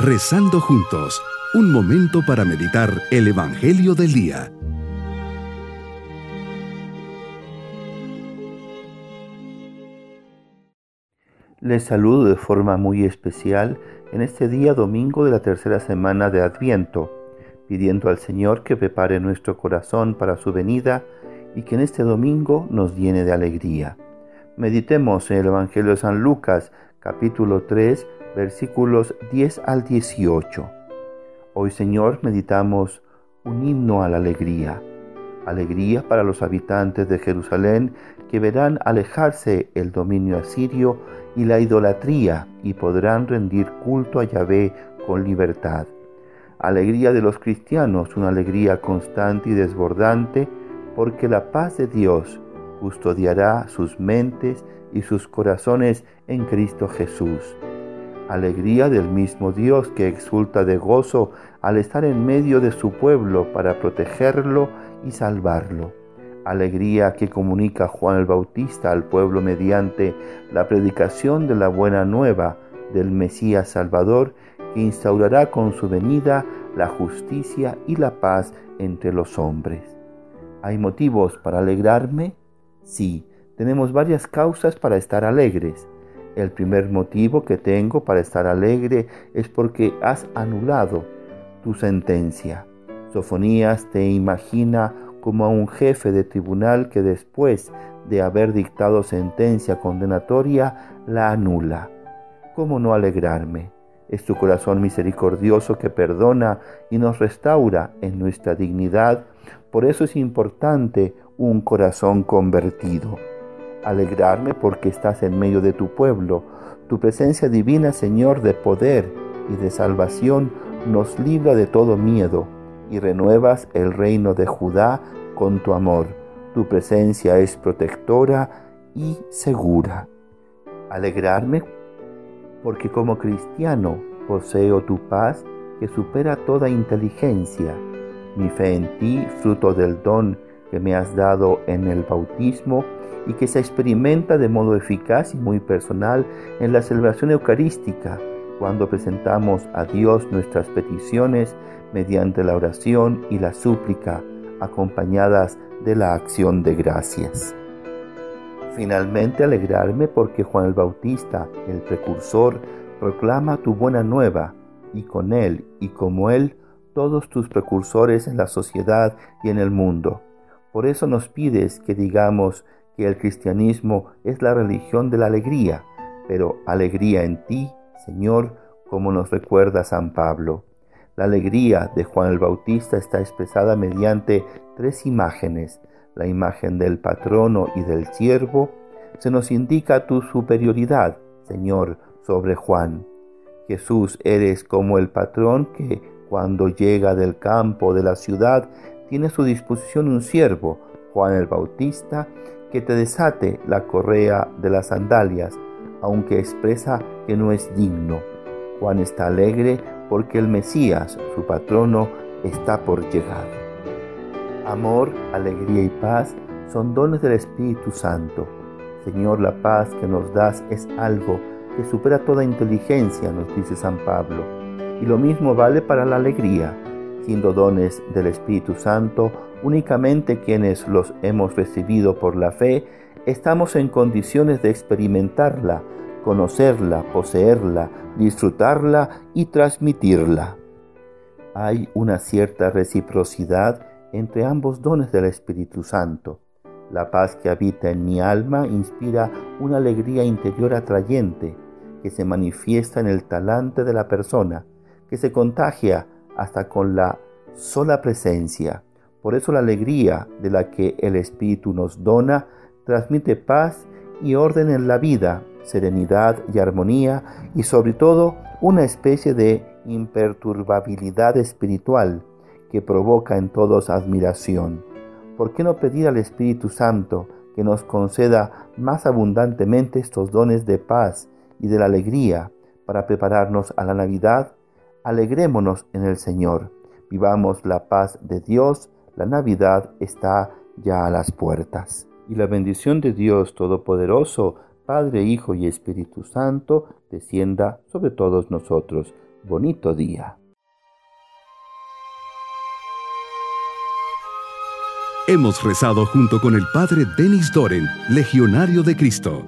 Rezando juntos, un momento para meditar el Evangelio del Día. Les saludo de forma muy especial en este día domingo de la tercera semana de Adviento, pidiendo al Señor que prepare nuestro corazón para su venida y que en este domingo nos llene de alegría. Meditemos en el Evangelio de San Lucas, capítulo 3, versículos 10 al 18. Hoy, Señor, meditamos un himno a la alegría. Alegría para los habitantes de Jerusalén que verán alejarse el dominio asirio y la idolatría y podrán rendir culto a Yahvé con libertad. Alegría de los cristianos, una alegría constante y desbordante, porque la paz de Dios custodiará sus mentes y sus corazones en Cristo Jesús alegría del mismo Dios que exulta de gozo al estar en medio de su pueblo para protegerlo y salvarlo. Alegría que comunica Juan el Bautista al pueblo mediante la predicación de la buena nueva del Mesías Salvador que instaurará con su venida la justicia y la paz entre los hombres. ¿Hay motivos para alegrarme? Sí, tenemos varias causas para estar alegres. El primer motivo que tengo para estar alegre es porque has anulado tu sentencia. Sofonías te imagina como a un jefe de tribunal que después de haber dictado sentencia condenatoria la anula. ¿Cómo no alegrarme? Es tu corazón misericordioso que perdona y nos restaura en nuestra dignidad. Por eso es importante un corazón convertido alegrarme porque estás en medio de tu pueblo. Tu presencia divina, Señor, de poder y de salvación, nos libra de todo miedo y renuevas el reino de Judá con tu amor. Tu presencia es protectora y segura. Alegrarme porque como cristiano poseo tu paz que supera toda inteligencia. Mi fe en ti, fruto del don que me has dado en el bautismo, y que se experimenta de modo eficaz y muy personal en la celebración eucarística, cuando presentamos a Dios nuestras peticiones mediante la oración y la súplica, acompañadas de la acción de gracias. Finalmente alegrarme porque Juan el Bautista, el precursor, proclama tu buena nueva, y con él y como él, todos tus precursores en la sociedad y en el mundo. Por eso nos pides que digamos que el cristianismo es la religión de la alegría, pero alegría en ti, Señor, como nos recuerda San Pablo. La alegría de Juan el Bautista está expresada mediante tres imágenes. La imagen del patrono y del siervo. Se nos indica tu superioridad, Señor, sobre Juan. Jesús, eres como el patrón que, cuando llega del campo de la ciudad, tiene a su disposición un siervo, Juan el Bautista, que te desate la correa de las sandalias, aunque expresa que no es digno. Juan está alegre porque el Mesías, su patrono, está por llegar. Amor, alegría y paz son dones del Espíritu Santo. Señor, la paz que nos das es algo que supera toda inteligencia, nos dice San Pablo. Y lo mismo vale para la alegría. Siendo dones del Espíritu Santo, Únicamente quienes los hemos recibido por la fe estamos en condiciones de experimentarla, conocerla, poseerla, disfrutarla y transmitirla. Hay una cierta reciprocidad entre ambos dones del Espíritu Santo. La paz que habita en mi alma inspira una alegría interior atrayente que se manifiesta en el talante de la persona, que se contagia hasta con la sola presencia. Por eso la alegría de la que el Espíritu nos dona transmite paz y orden en la vida, serenidad y armonía y sobre todo una especie de imperturbabilidad espiritual que provoca en todos admiración. ¿Por qué no pedir al Espíritu Santo que nos conceda más abundantemente estos dones de paz y de la alegría para prepararnos a la Navidad? Alegrémonos en el Señor. Vivamos la paz de Dios la Navidad está ya a las puertas. Y la bendición de Dios Todopoderoso, Padre, Hijo y Espíritu Santo, descienda sobre todos nosotros. bonito día. Hemos rezado junto con el Padre Denis Doren, Legionario de Cristo.